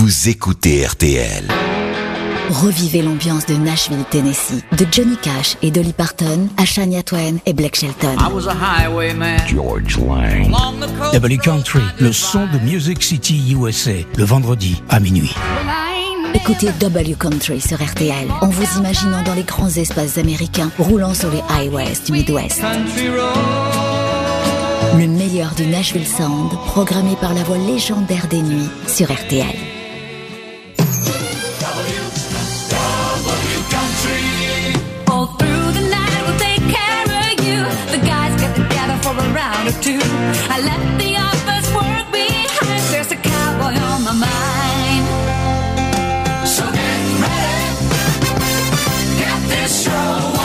vous écoutez RTL. Revivez l'ambiance de Nashville, Tennessee, de Johnny Cash et Dolly Parton à Shania Twain et Blake Shelton. I was a highwayman. George Lang. W Country, le son de Music City USA, le vendredi à minuit. Écoutez W Country sur RTL en vous imaginant dans les grands espaces américains roulant sur les highways du Midwest. country road. Le meilleur du Nashville Sound, programmé par la voix légendaire des nuits sur RTL. I the work. There's a cowboy on my mind. So get. Get this show.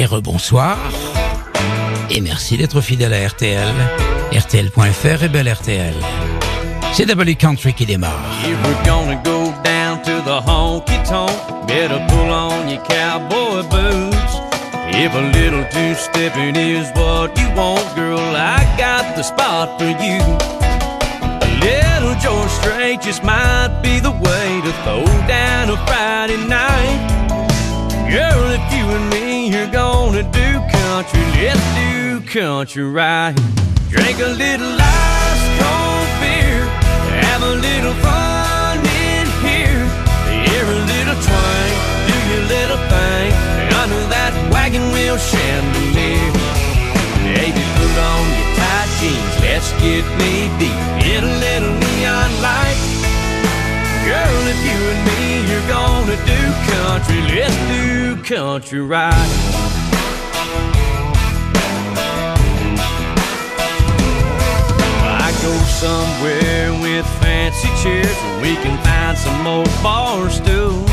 Et rebonsoir. Et merci d'être fidèle à RTL. RTL.fr et belle RTL. C'est W Country qui démarre. If we're gonna go down to the honky tonk, better pull on your cowboy boots. If a little two stepping is what you want, girl, I got the spot for you. A little George Strait just might be the way to throw down a Friday night. Girl, if you and me are gonna do country, let's do country right. Drink a little ice cold beer, have a little fun in here. Hear a little twang, do your little thing under that wagon wheel chandelier. Baby, put on your tight jeans, let's get knee deep in a little neon light. Girl, if you and me you're gonna do country, let's do country right. Fancy chairs where we can find some old bar stools.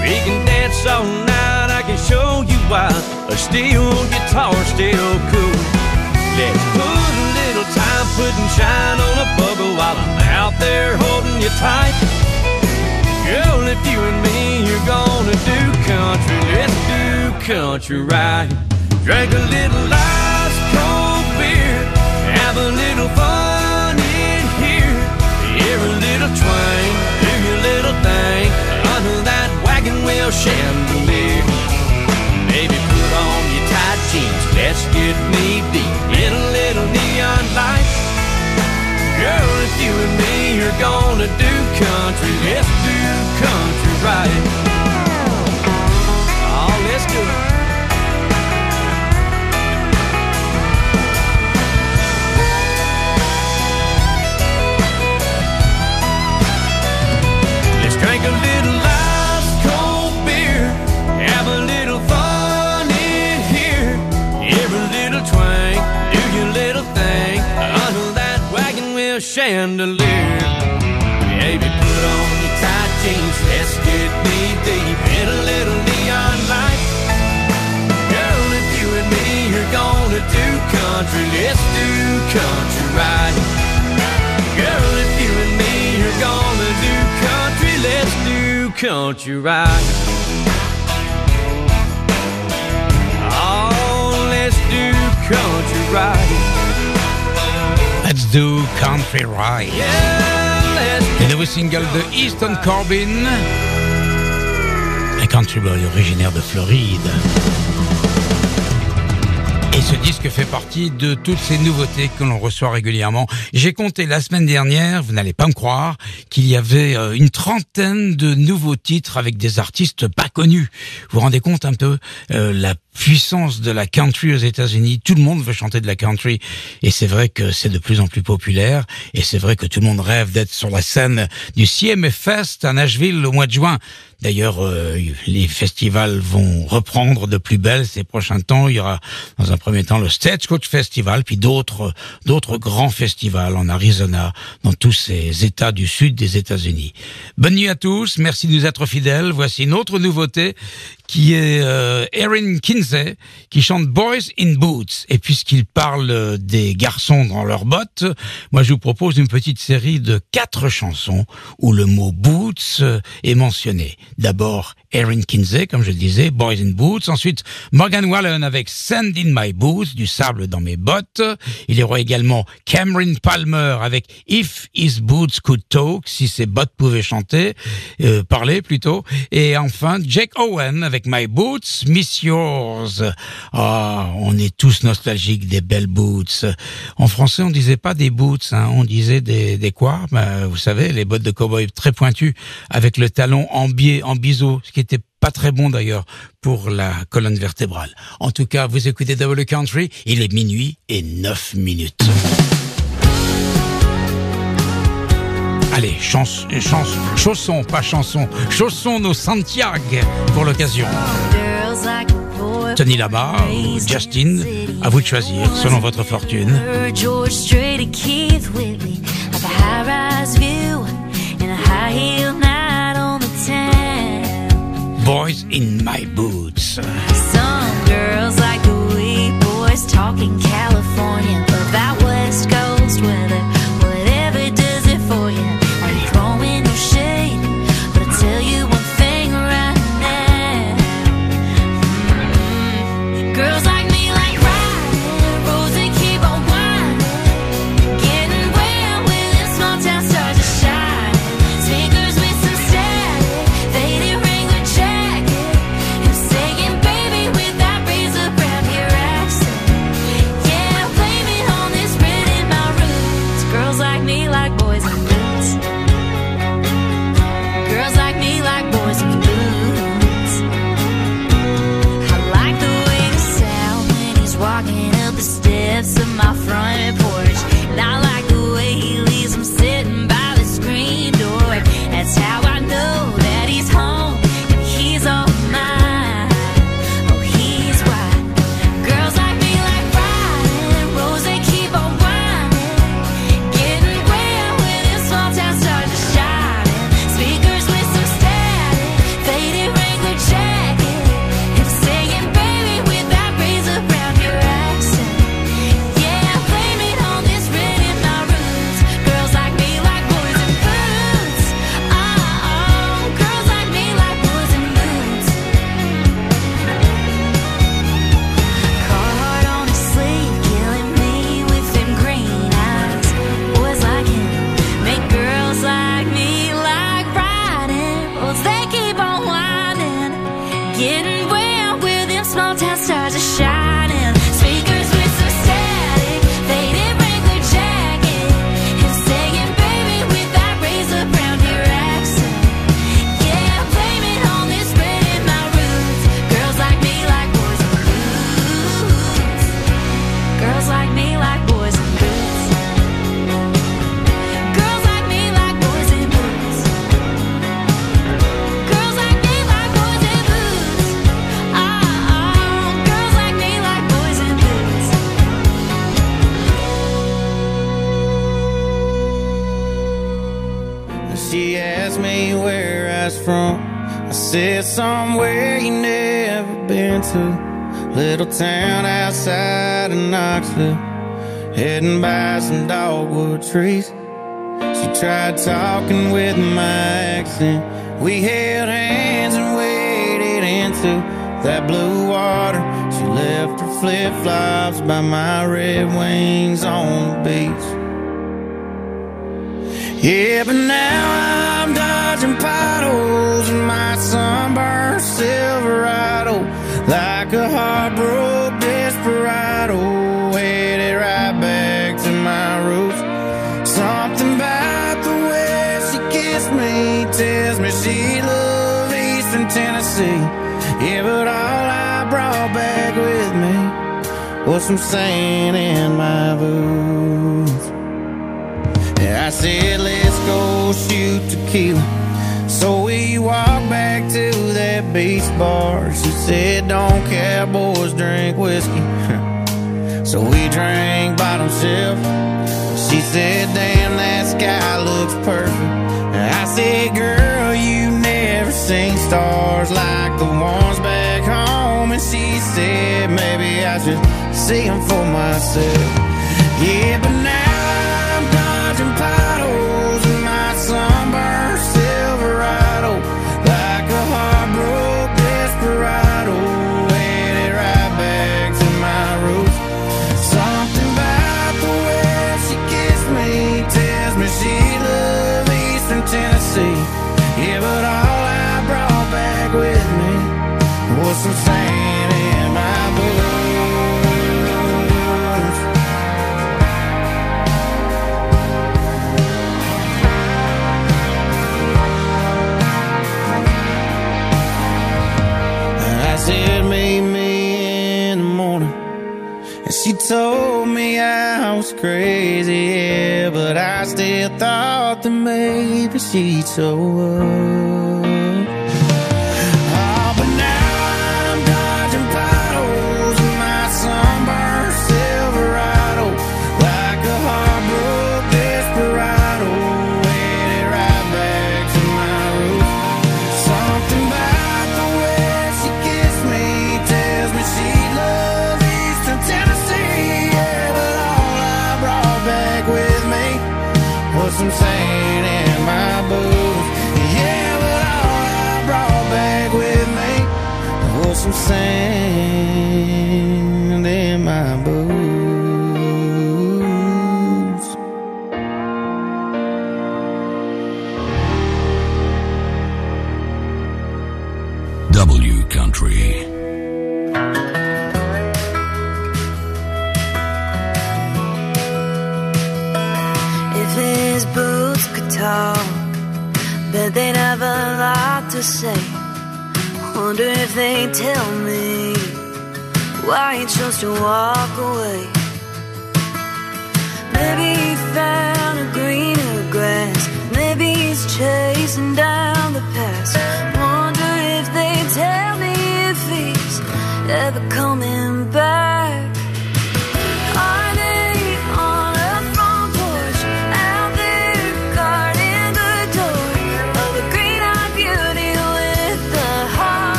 We can dance all night, I can show you why a steel guitar's still cool. Let's put a little time putting shine on a bubble while I'm out there holding you tight. Girl, if you and me are gonna do country, let's do country right. Drink a little ice cold beer, have a little fun under that wagon wheel chandelier. Baby, put on your tight jeans, let's get knee deep in a little neon light. Girl, if you and me are gonna do country, let's do country right. Oh, let's do it. Chandelier. Baby, put on your tight jeans, let's get knee deep in a little neon light. Girl, if you and me are gonna do country, let's do country right. Girl, if you and me are gonna do country, let's do country right. Oh, let's do country right. Do Country let's Le nouveau single de Easton Corbin. Un country boy originaire de Floride. Et ce disque fait partie de toutes ces nouveautés que l'on reçoit régulièrement. J'ai compté la semaine dernière, vous n'allez pas me croire, qu'il y avait euh, une trentaine de nouveaux titres avec des artistes pas connus. Vous vous rendez compte un peu euh, la puissance de la country aux États-Unis. Tout le monde veut chanter de la country et c'est vrai que c'est de plus en plus populaire et c'est vrai que tout le monde rêve d'être sur la scène du CMF Fest à Nashville au mois de juin. D'ailleurs, euh, les festivals vont reprendre de plus belle ces prochains temps. Il y aura dans un premier temps le Stagecoach Festival, puis d'autres d'autres grands festivals en Arizona, dans tous ces États du sud des États-Unis. Bonne nuit à tous, merci de nous être fidèles. Voici une autre nouveauté qui est euh, Erin Kinsey, qui chante Boys in Boots. Et puisqu'il parle euh, des garçons dans leurs bottes, moi je vous propose une petite série de quatre chansons où le mot boots euh, est mentionné. D'abord Erin Kinsey, comme je le disais, Boys in Boots. Ensuite, Morgan Wallen avec Sand in My Boots, du sable dans mes bottes. Il y aura également Cameron Palmer avec If His Boots Could Talk, si ses bottes pouvaient chanter, euh, parler plutôt. Et enfin, Jake Owen avec My Boots, Miss Yours. Ah, on est tous nostalgiques des belles boots. En français, on disait pas des boots, hein, on disait des, des quoi? Ben, Vous savez, les bottes de cowboy très pointues avec le talon en biais, en biseau, ce qui était pas très bon d'ailleurs pour la colonne vertébrale. En tout cas, vous écoutez Double Country, il est minuit et 9 minutes. Allez, chance, chance, chaussons, pas chansons, chaussons nos Santiago pour l'occasion. Tony Lama ou Justin, à vous de choisir selon votre fortune. Boys in my boots. Some girls like the way boys talking California, that West Coast weather, Knoxville. Heading by some dogwood trees. She tried talking with my accent. We held hands and waded into that blue water. She left her flip flops by my red wings on the beach. Yeah, but now I'm dodging potholes in my sunburned Silverado like a heartbroken desperado, Tennessee. Yeah, but all I brought back with me was some sand in my boots. Yeah, I said, let's go shoot tequila. So we walked back to that beach bar. She said, don't cowboys drink whiskey. so we drank bottom shelf. She said, damn, that sky looks perfect. And I said, girl, seen stars like the ones back home. And she said maybe I should see them for myself. Yeah, so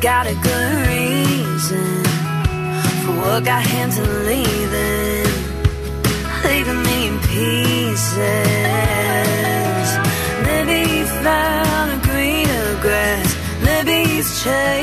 got a good reason for what got him to leaving, leaving me in pieces. Maybe he found a greener grass. Maybe he's changed.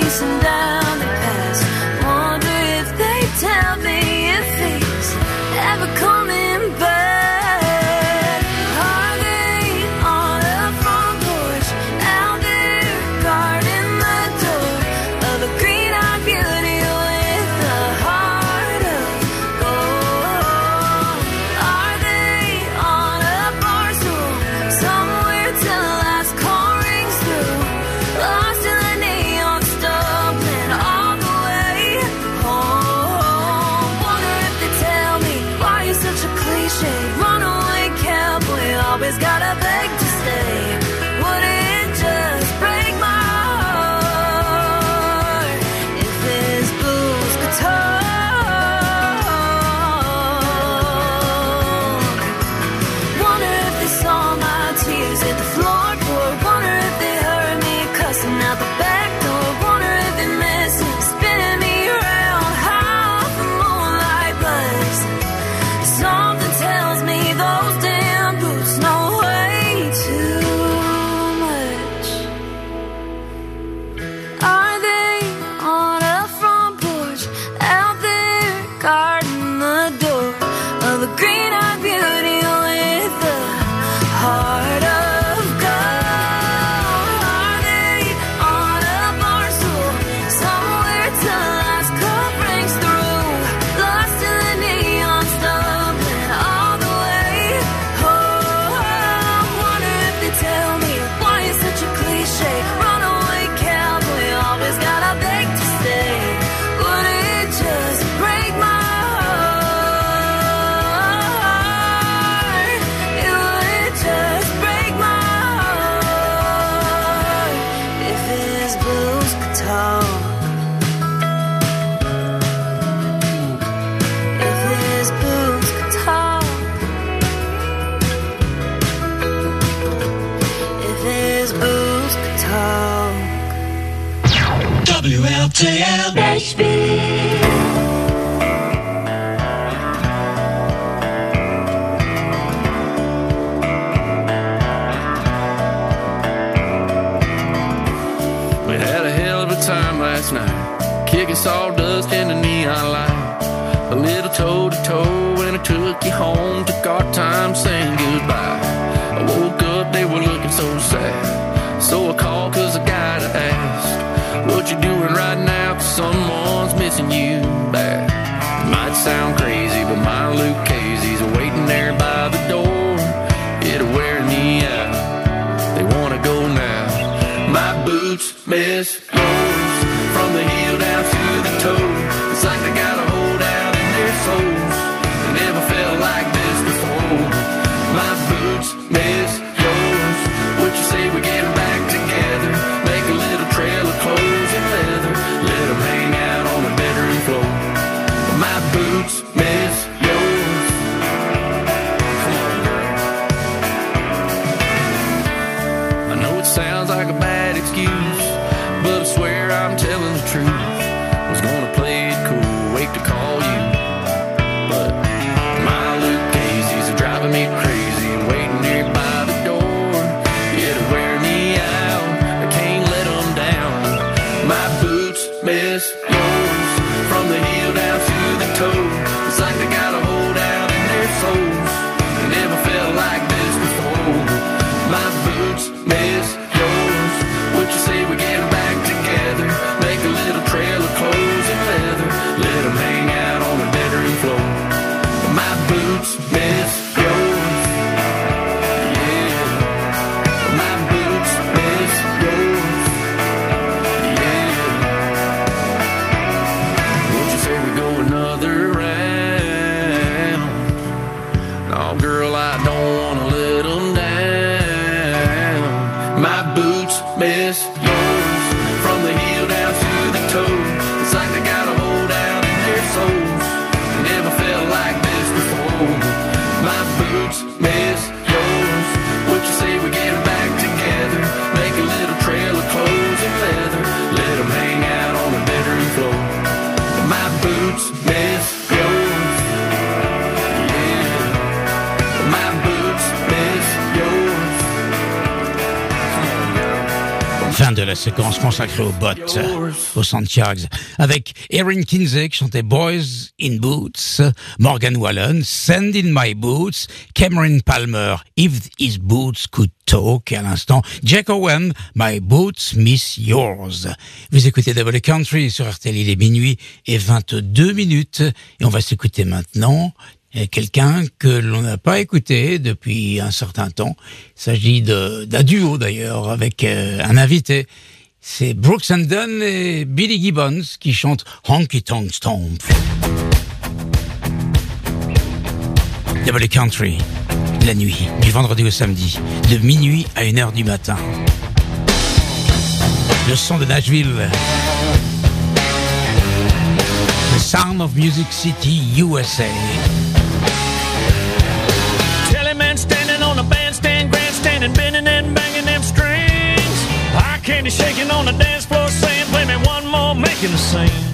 kicking sawdust in the neon light, A little toe to toe, and I took you home. Took our time saying goodbye. I woke up, they were looking so sad. So I called, cause I gotta ask, What you doing right now? Cause someone's missing you back. Might sound crazy, but my Luke Casey's waiting there by the door. It'll wear me out. They wanna go now. My boots miss séquence consacrée aux bottes, aux Santiago, avec Erin Kinsey qui chantait Boys in Boots, Morgan Wallen, Send in My Boots, Cameron Palmer, If His Boots Could Talk, et à l'instant, Jack Owen, My Boots Miss Yours. Vous écoutez Double Country sur RTL, il est minuit et 22 minutes, et on va s'écouter maintenant euh, quelqu'un que l'on n'a pas écouté depuis un certain temps. Il s'agit d'un duo d'ailleurs avec euh, un invité c'est Brooks and Dunn et Billy Gibbons qui chantent Honky Tonk Stomp. Double Country, la nuit, du vendredi au samedi, de minuit à 1h du matin. Le son de Nashville. The Sound of Music City, USA. Telly man standing on a bandstand, bending and candy shaking on the dance floor, saying, Play me one more, making the scene.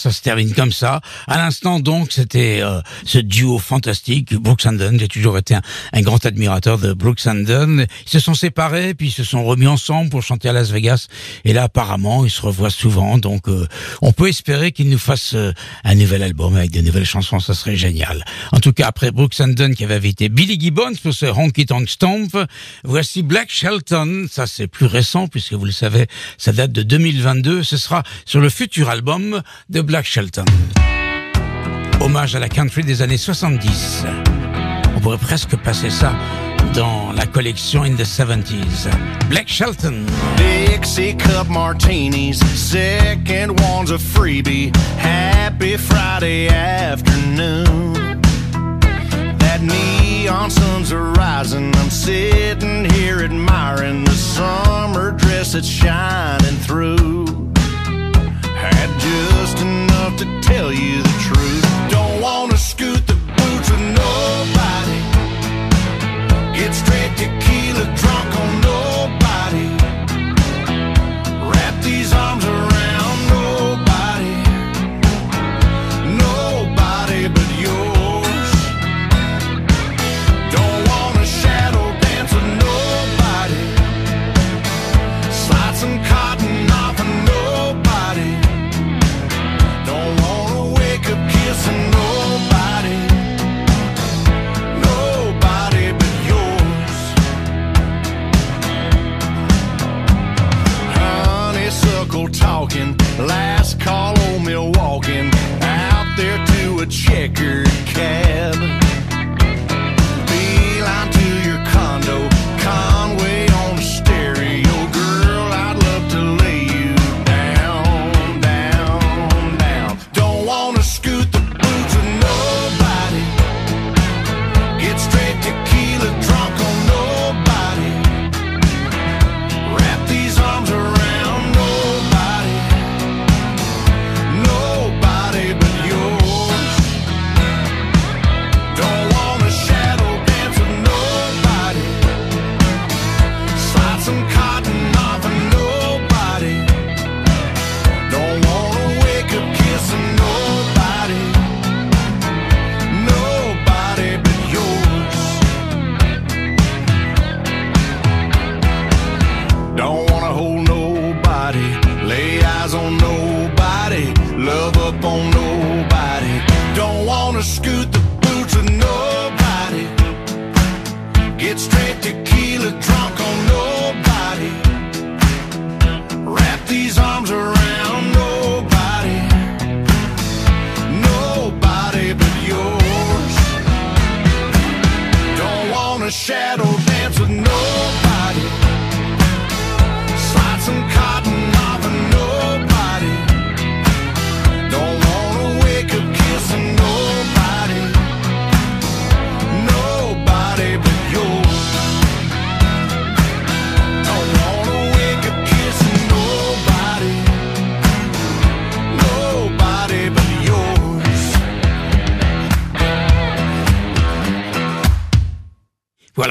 Ça se termine comme ça. À l'instant, donc, c'était euh, ce duo fantastique, Brooks and Dunn. J'ai toujours été un, grand admirateur de Brooks and Dunn. Ils se sont séparés, puis ils se sont remis ensemble pour chanter à Las Vegas. Et là, apparemment, ils se revoient souvent. Donc, euh, on peut espérer qu'ils nous fassent euh, un nouvel album avec de nouvelles chansons. Ça serait génial. En tout cas, après Brooks and Dunn qui avait invité Billy Gibbons pour ce Honky Tonk Stomp, voici Black Shelton. Ça, c'est plus récent puisque vous le savez, ça date de 2022. Ce sera sur le futur album de Black Shelton. Hommage à la country des années 70. On pourrait presque passer ça dans la collection In the 70s. Black Shelton. Dixie cup martinis, second one's a freebie. Happy Friday afternoon. That neon sun's rising. I'm sitting here admiring the summer dress that's shining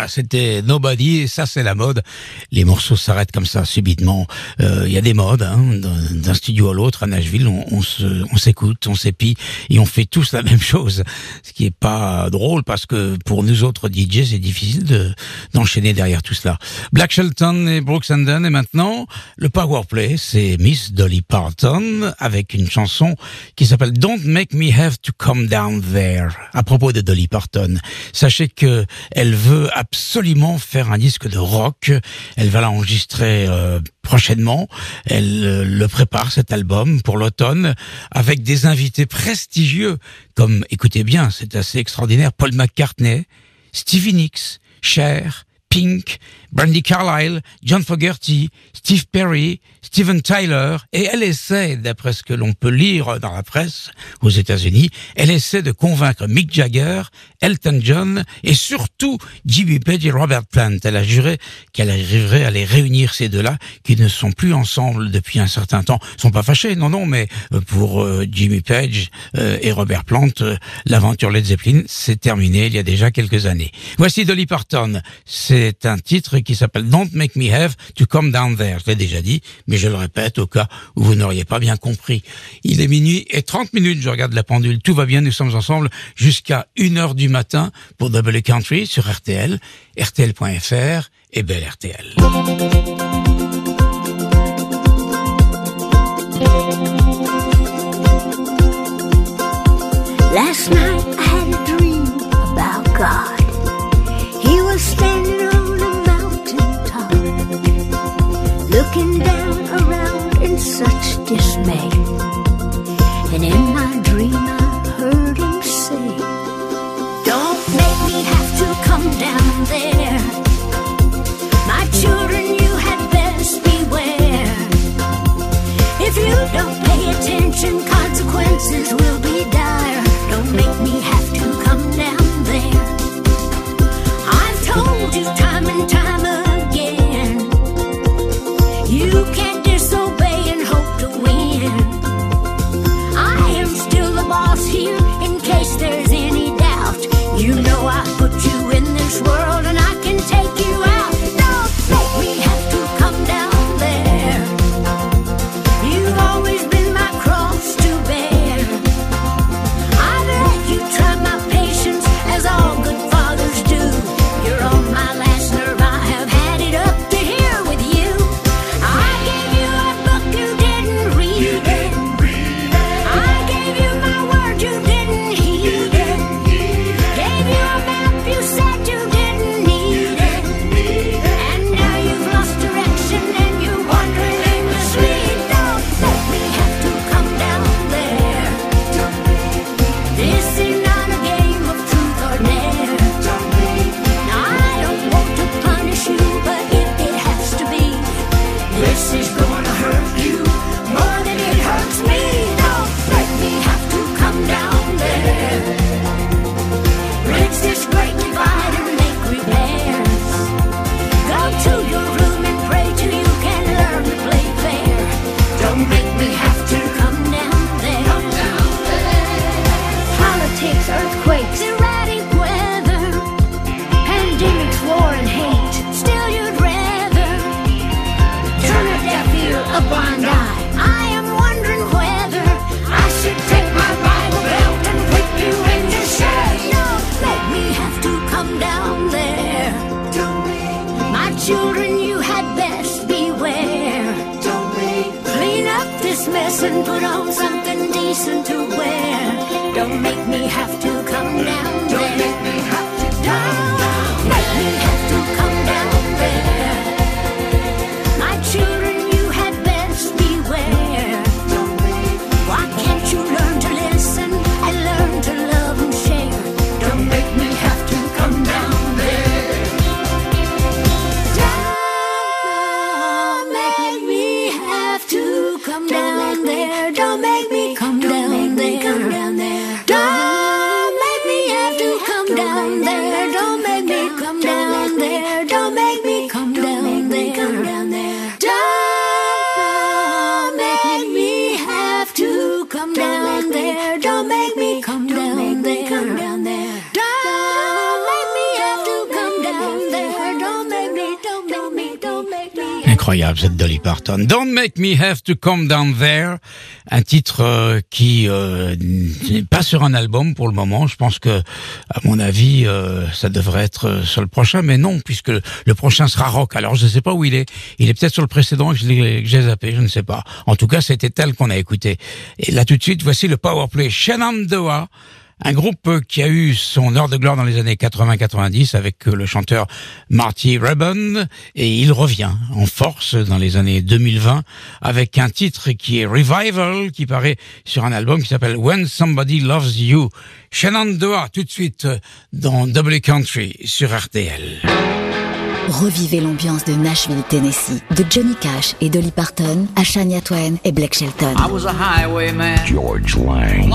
c'était Nobody et ça c'est la mode. Les morceaux s'arrêtent comme ça subitement. Euh, Il y a des modes hein, d'un studio à l'autre à Nashville. On, on s'écoute, on s'épie et on fait tous la même chose. Ce qui est pas drôle parce que pour nous autres DJ c'est difficile de d'enchaîner derrière tout cela. Black Shelton et Brooks and et maintenant le power play c'est Miss Dolly Parton avec une chanson qui s'appelle Don't Make Me Have to Come Down There. À propos de Dolly Parton, sachez que elle veut absolument faire un disque de rock. Elle va l'enregistrer euh, prochainement. Elle euh, le prépare cet album pour l'automne avec des invités prestigieux comme, écoutez bien, c'est assez extraordinaire, Paul McCartney, Stevie Nicks, Cher, Pink, Brandy Carlile, John Fogerty, Steve Perry, Steven Tyler, et elle essaie, d'après ce que l'on peut lire dans la presse aux États-Unis, elle essaie de convaincre Mick Jagger, Elton John et surtout Jimmy Page et Robert Plant. Elle a juré qu'elle arriverait à les réunir ces deux-là, qui ne sont plus ensemble depuis un certain temps. Ils sont pas fâchés, non, non, mais euh, pour euh, Jimmy Page euh, et Robert Plant, l'aventure Led Zeppelin s'est terminée il y a déjà quelques années. Voici Dolly Parton. C'est un titre qui s'appelle Don't Make Me Have to Come Down There. Je l'ai déjà dit, mais je le répète au cas où vous n'auriez pas bien compris. Il est minuit et 30 minutes, je regarde la pendule, tout va bien, nous sommes ensemble jusqu'à 1h du matin pour Double Country sur RTL, RTL.fr et Belle RTL. Last night I had a dream about God. He was standing looking down around in such dismay. And in my dream I heard him say, Don't make me have to come down there. My children, you had best beware. If you don't pay attention, consequences will be Don't make me have to come down there. Un titre euh, qui euh, n'est pas sur un album pour le moment. Je pense que, à mon avis, euh, ça devrait être euh, sur le prochain, mais non, puisque le prochain sera rock. Alors je ne sais pas où il est. Il est peut-être sur le précédent que j'ai zappé, je ne sais pas. En tout cas, c'était tel qu'on a écouté. Et là tout de suite, voici le powerplay Shenandoah. Un groupe euh, qui a eu son heure de gloire dans les années 80-90 avec euh, le chanteur Marty Rebon et il revient en force dans les années 2020 avec un titre qui est Revival qui paraît sur un album qui s'appelle When Somebody Loves You. Shenandoah tout de suite euh, dans Double Country sur RTL. Revivez l'ambiance de Nashville, Tennessee, de Johnny Cash et Dolly Parton à Shania Twain et Blake Shelton. was a highwayman. George Lang.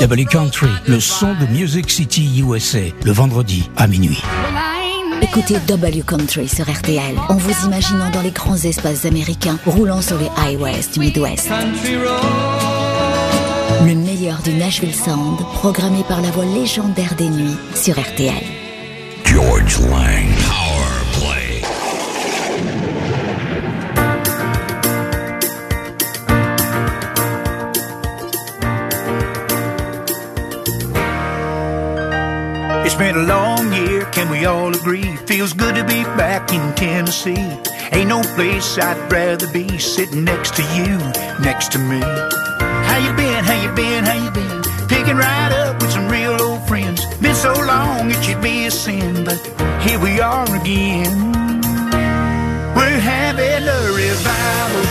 Double Country, le son de Music City USA, le vendredi à minuit. Écoutez W Country sur RTL en vous imaginant dans les grands espaces américains roulant sur les highways du Midwest. Le meilleur du Nashville Sound, programmé par la voix légendaire des nuits sur RTL. George Lang. All agree. Feels good to be back in Tennessee. Ain't no place I'd rather be sitting next to you, next to me. How you been? How you been? How you been? Picking right up with some real old friends. Been so long it should be a sin, but here we are again. We're having a revival.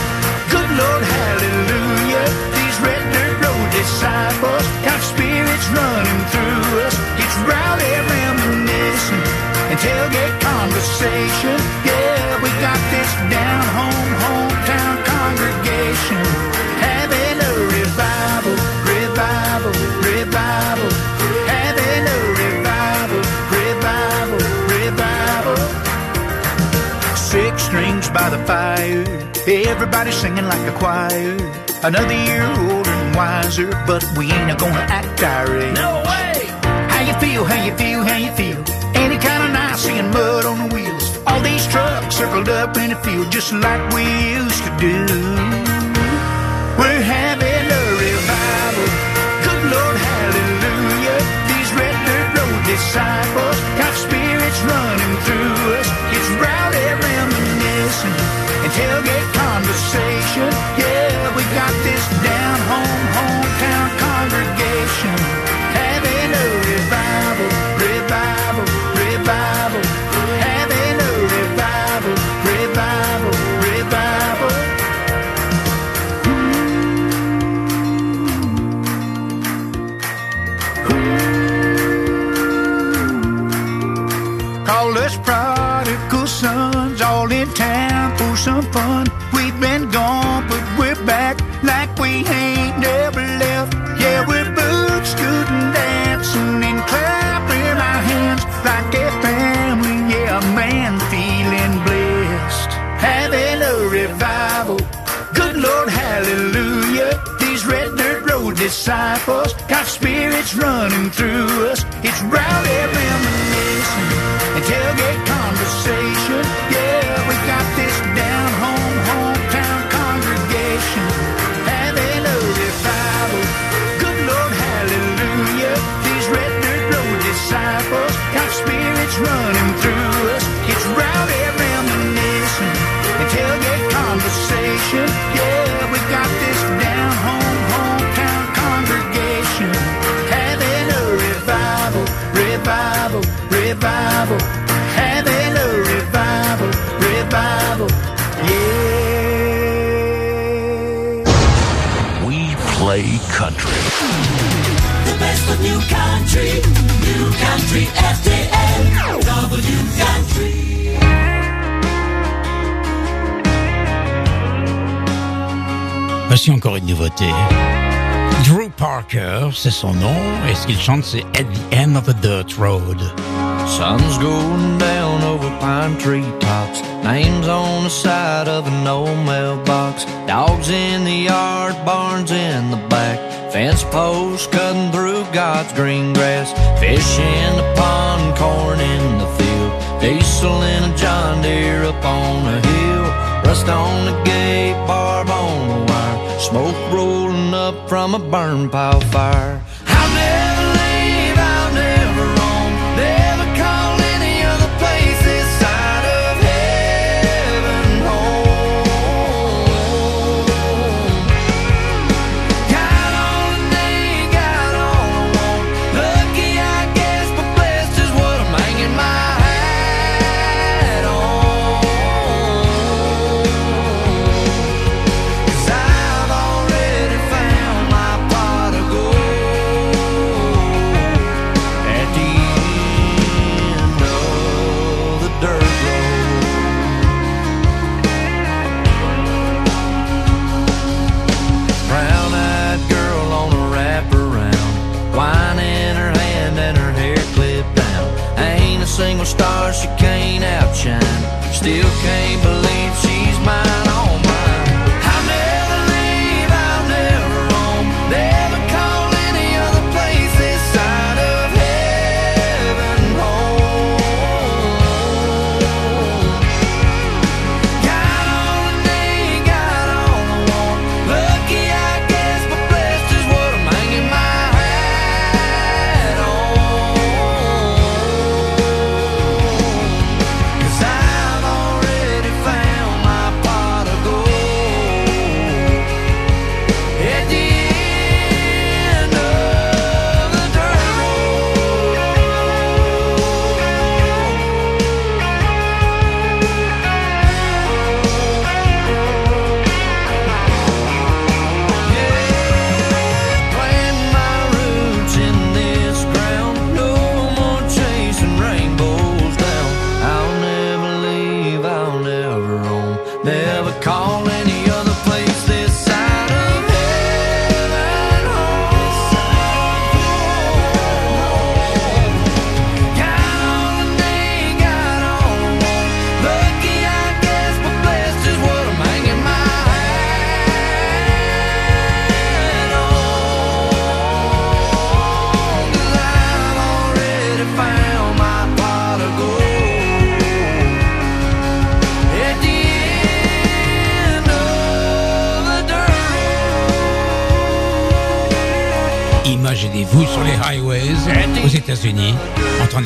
Good Lord, hallelujah. These red dirt road disciples got spirits running through us. Rowdy reminiscing and tailgate conversation. Yeah, we got this down home, hometown congregation. Having a revival, revival, revival. Having a revival, revival, revival. Six strings by the fire, everybody singing like a choir. Another year older and wiser, but we ain't gonna act our age. No way! Feel, how you feel, how you feel? Any kind of nice seeing mud on the wheels. All these trucks circled up in the field just like we used to do. Country, new country FDL, W country. Voici encore une nouveauté. Drew Parker, c'est son nom, et ce qu'il chante, c'est At the End of the Dirt Road. Sun's going down over pine tree tops. Names on the side of an old mailbox. Dogs in the yard, barns in the back. Fence posts cutting through God's green grass. Fish in the pond, corn in the field. Diesel in a John Deere up on a hill. Rust on the gate, barb on the wire. Smoke rolling up from a burn pile fire.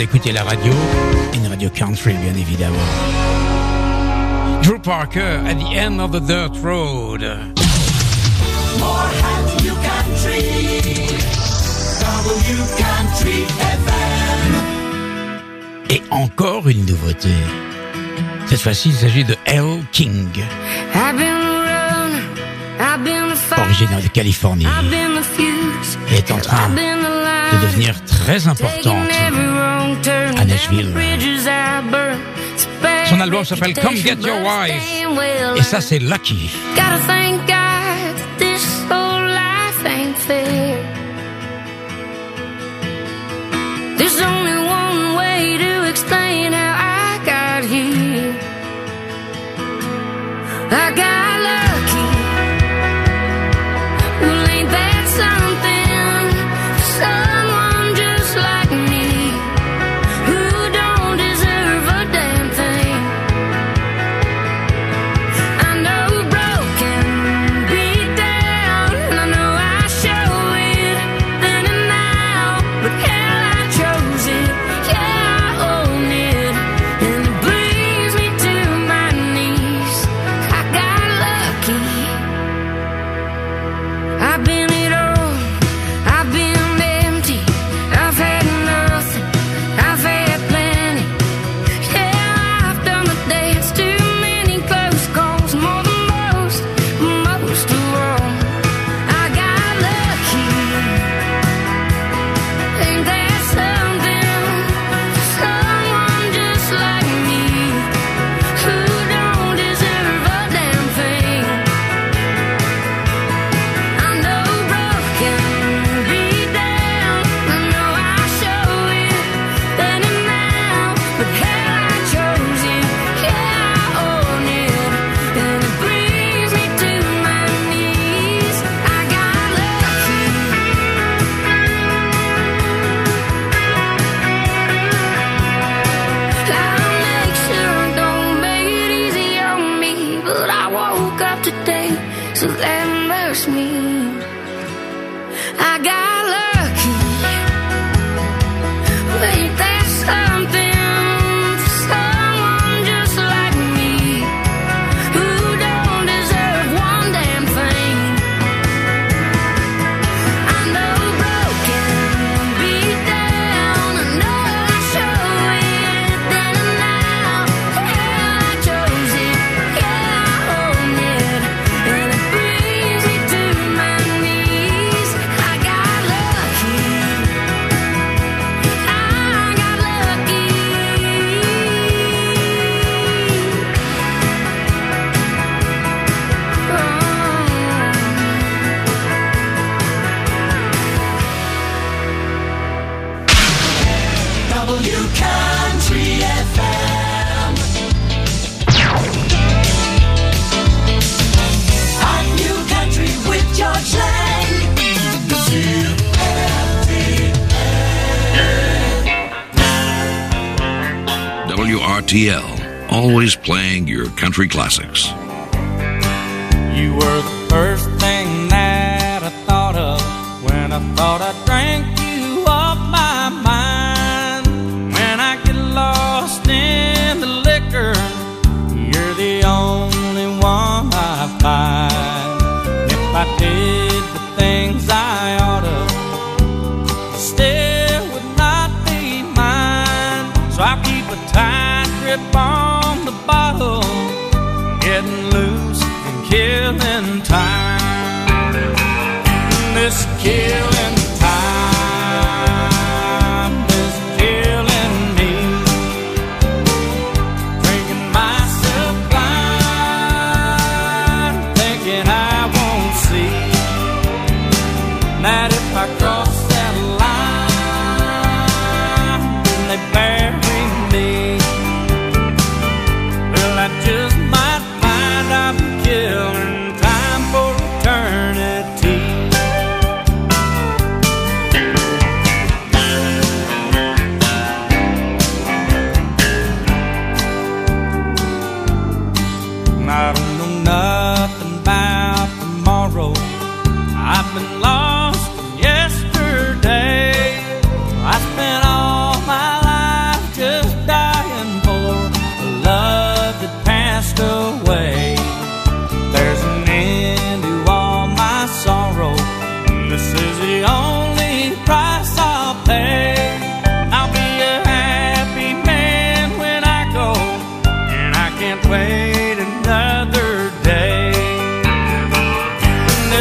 d'écouter la radio, une radio country bien évidemment. Drew Parker, At the End of the Dirt Road. More you country, w country Et encore une nouveauté. Cette fois-ci, il s'agit de L. King. Originaire de Californie. Elle est en train de devenir très importante Nashville. Son album s'appelle Come Get Your Wife. Et ça, c'est Lucky. There's only one way to explain how I got here. I got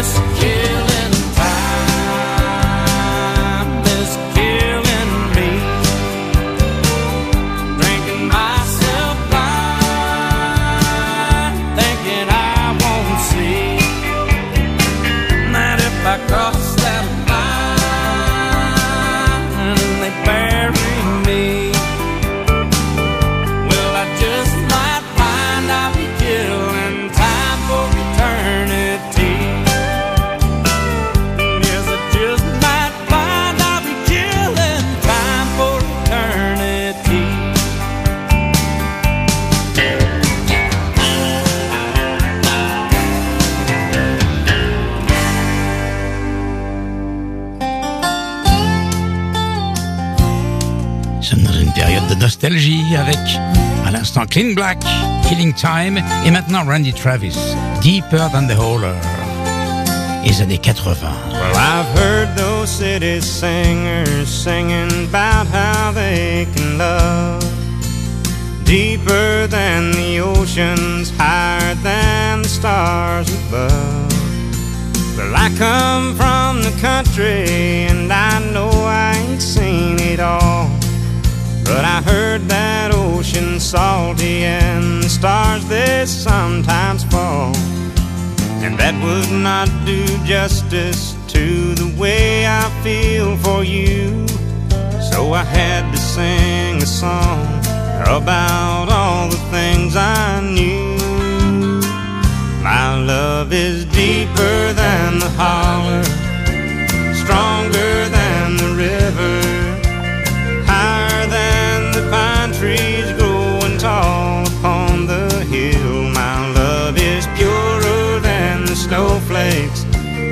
Christmas. Clean Black, Killing Time, et maintenant Randy Travis, Deeper Than the Holler. Les années 80. Well, I've heard those city singers singing about how they can love deeper than the oceans, higher than the stars above. Well, I come from the country and I know I ain't seen it all. But I heard that salty and the stars they sometimes fall. And that would not do justice to the way I feel for you. So I had to sing a song about all the things I knew. My love is deeper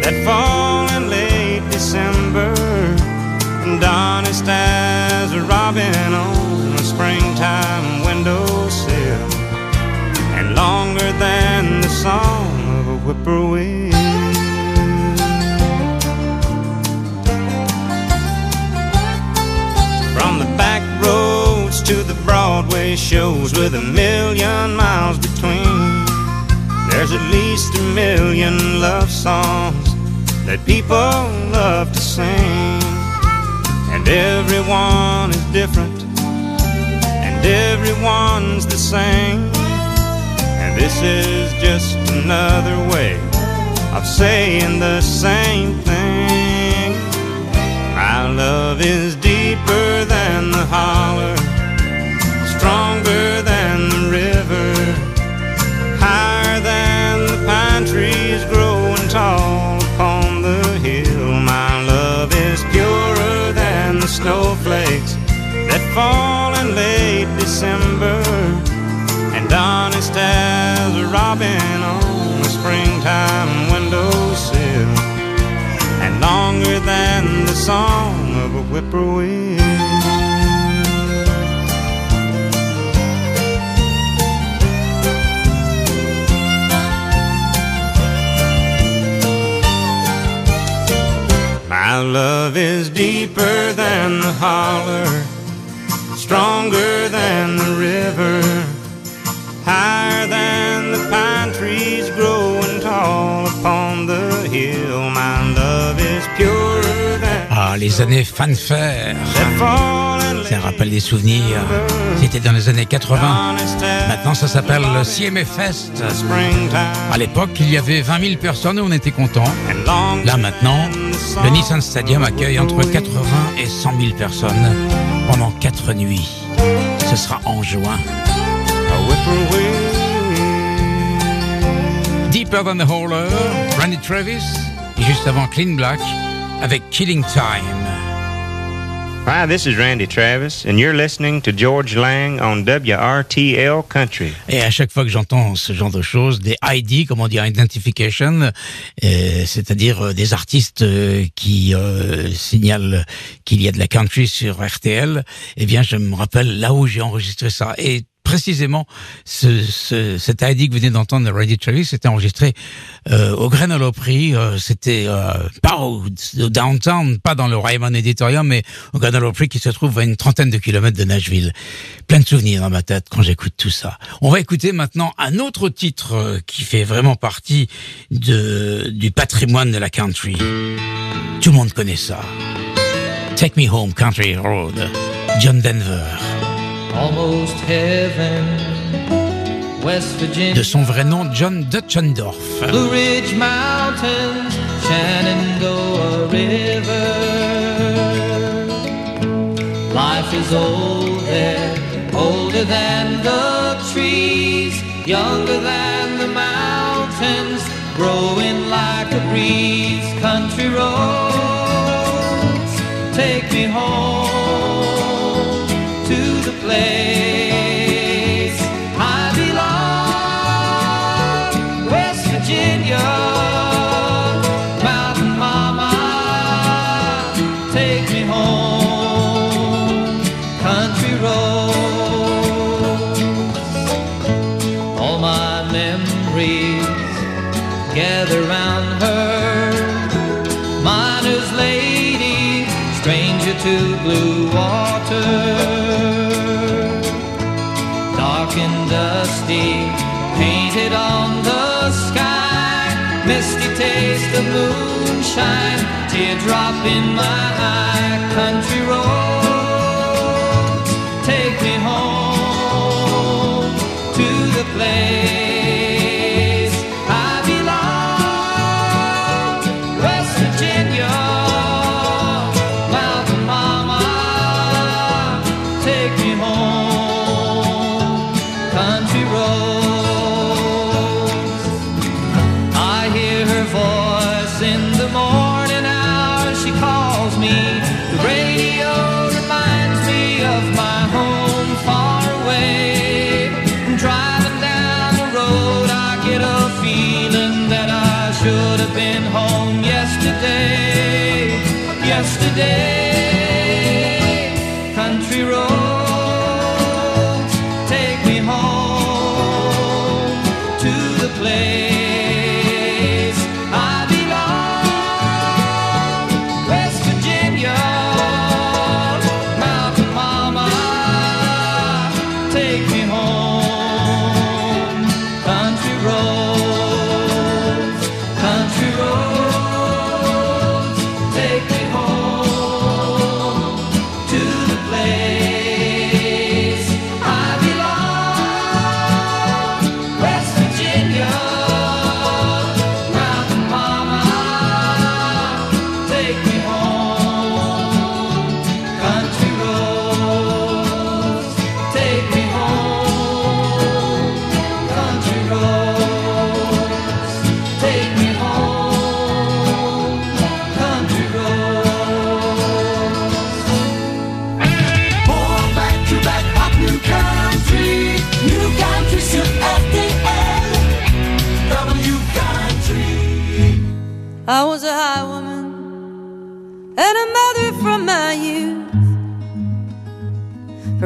that fall in late December, and honest as a robin on a springtime windowsill, and longer than the song of a whippoorwill. From the back roads to the Broadway shows with a million miles between. There's at least a million love songs that people love to sing. And everyone is different, and everyone's the same. And this is just another way of saying the same thing. My love is deeper than the holler, stronger fall in late December, and honest as a robin on a springtime windowsill and longer than the song of a whippoorwill. My love is deeper than the holler, stronger than the river, les années fanfare. Ça rappelle des souvenirs. C'était dans les années 80. Maintenant, ça s'appelle le CMA Fest. À l'époque, il y avait 20 000 personnes et on était contents. Là, maintenant, le Nissan Stadium accueille entre 80 et 100 000 personnes pendant 4 nuits. Ce sera en juin. Deeper Than the Holler, Randy Travis, et juste avant Clean Black, avec Killing Time. Hi, this is Randy Travis, and you're listening to George Lang on WRTL Country. Et à chaque fois que j'entends ce genre de choses, des ID, comment dire, identification, euh, c'est-à-dire euh, des artistes euh, qui euh, signalent qu'il y a de la country sur RTL, eh bien, je me rappelle là où j'ai enregistré ça. Et précisément, ce, ce, cet que vous venez d'entendre de Randy Travis, c'était enregistré euh, au Grenoble Opry. Euh, c'était euh, pas au, downtown, pas dans le Ryman Auditorium, mais au Grenoble Opry qui se trouve à une trentaine de kilomètres de Nashville. Plein de souvenirs dans ma tête quand j'écoute tout ça. On va écouter maintenant un autre titre euh, qui fait vraiment partie du patrimoine de la country. Tout le monde connaît ça. Take Me Home Country Road, John Denver. De son vrai nom, John Dutchendorf. Blue Ridge Mountains, Shenandoah River. Life is old there, older than the trees, younger than the mountains, growing like a breeze. Country roads, take me home moonshine, teardrop in my eye, country roads, been home yesterday. Yesterday,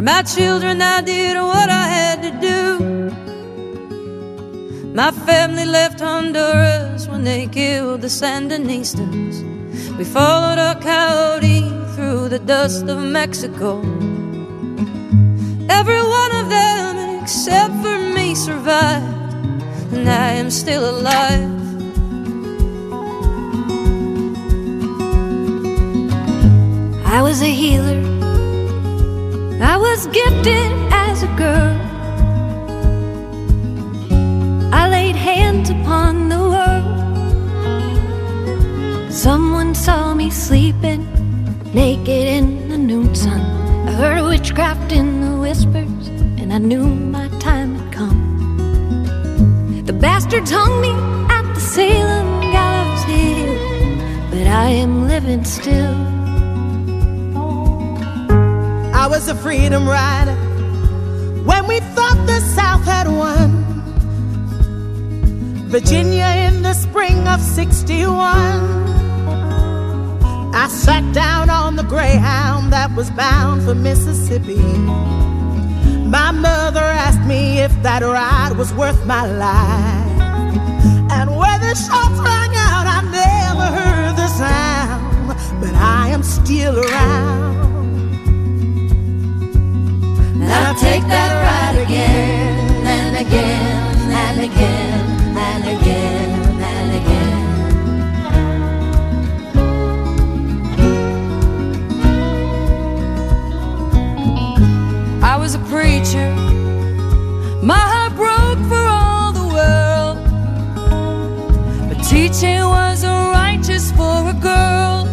my children, I did what I had to do. My family left Honduras when they killed the Sandinistas. We followed a coyote through the dust of Mexico. Every one of them, except for me, survived, and I am still alive. I was a healer. I was gifted as a girl. I laid hands upon the world. Someone saw me sleeping naked in the noon sun. I heard witchcraft in the whispers, and I knew my time had come. The bastards hung me at the Salem gallows hill, but I am living still. I was a freedom rider when we thought the South had won. Virginia in the spring of 61. I sat down on the Greyhound that was bound for Mississippi. My mother asked me if that ride was worth my life. And where the shots rang out, I never heard the sound. But I am still around. I'll take that ride again and again and again and again and again. I was a preacher. My heart broke for all the world. But teaching wasn't righteous for a girl.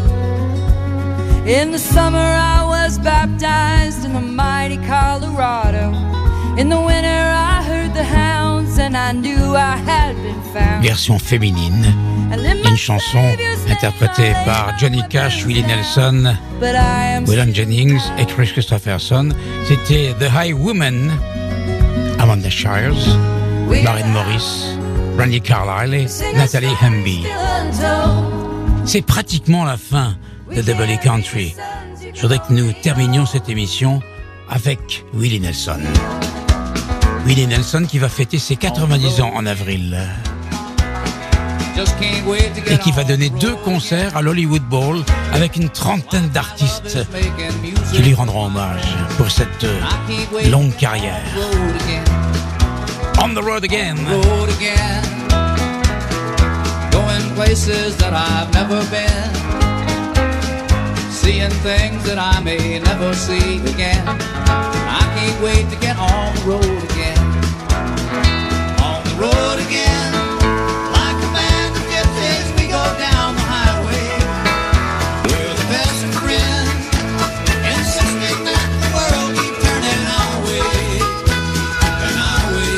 In the summer, I was baptized in the mighty Colorado. In the winter, I heard the hounds and I knew I had been found. Version féminine. Une chanson interprétée par Johnny Cash, Willie Nelson, William Jennings et Chris Christopherson. C'était The High Woman, Amanda Shires, Maren Morris, Randy Carlyle et Natalie Humby. C'est pratiquement la fin de Double Country. Je voudrais que nous terminions cette émission avec Willie Nelson. Willie Nelson qui va fêter ses 90 ans en avril et qui va on donner deux concerts à l'Hollywood Bowl avec une trentaine d'artistes qui lui rendront hommage pour cette longue carrière. On the road again. Going places that I've never been. Seeing things that I may never see again. I can't wait to get on the road again. On the road again. Like a band of gypsies, we go down the highway. We're the best of friends. The world keep turning our way. Our way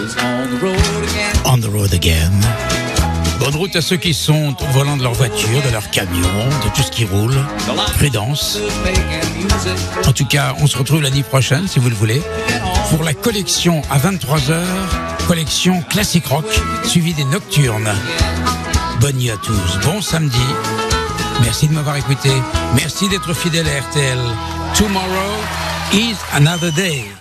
is on the road again. On the road again. Bonne route à ceux qui sont au volant de leur voiture, de leur camion, de tout ce qui roule. Prudence. En tout cas, on se retrouve l'année prochaine, si vous le voulez, pour la collection à 23h, collection classique rock, suivie des nocturnes. Bonne nuit à tous, bon samedi. Merci de m'avoir écouté. Merci d'être fidèle à RTL. Tomorrow is another day.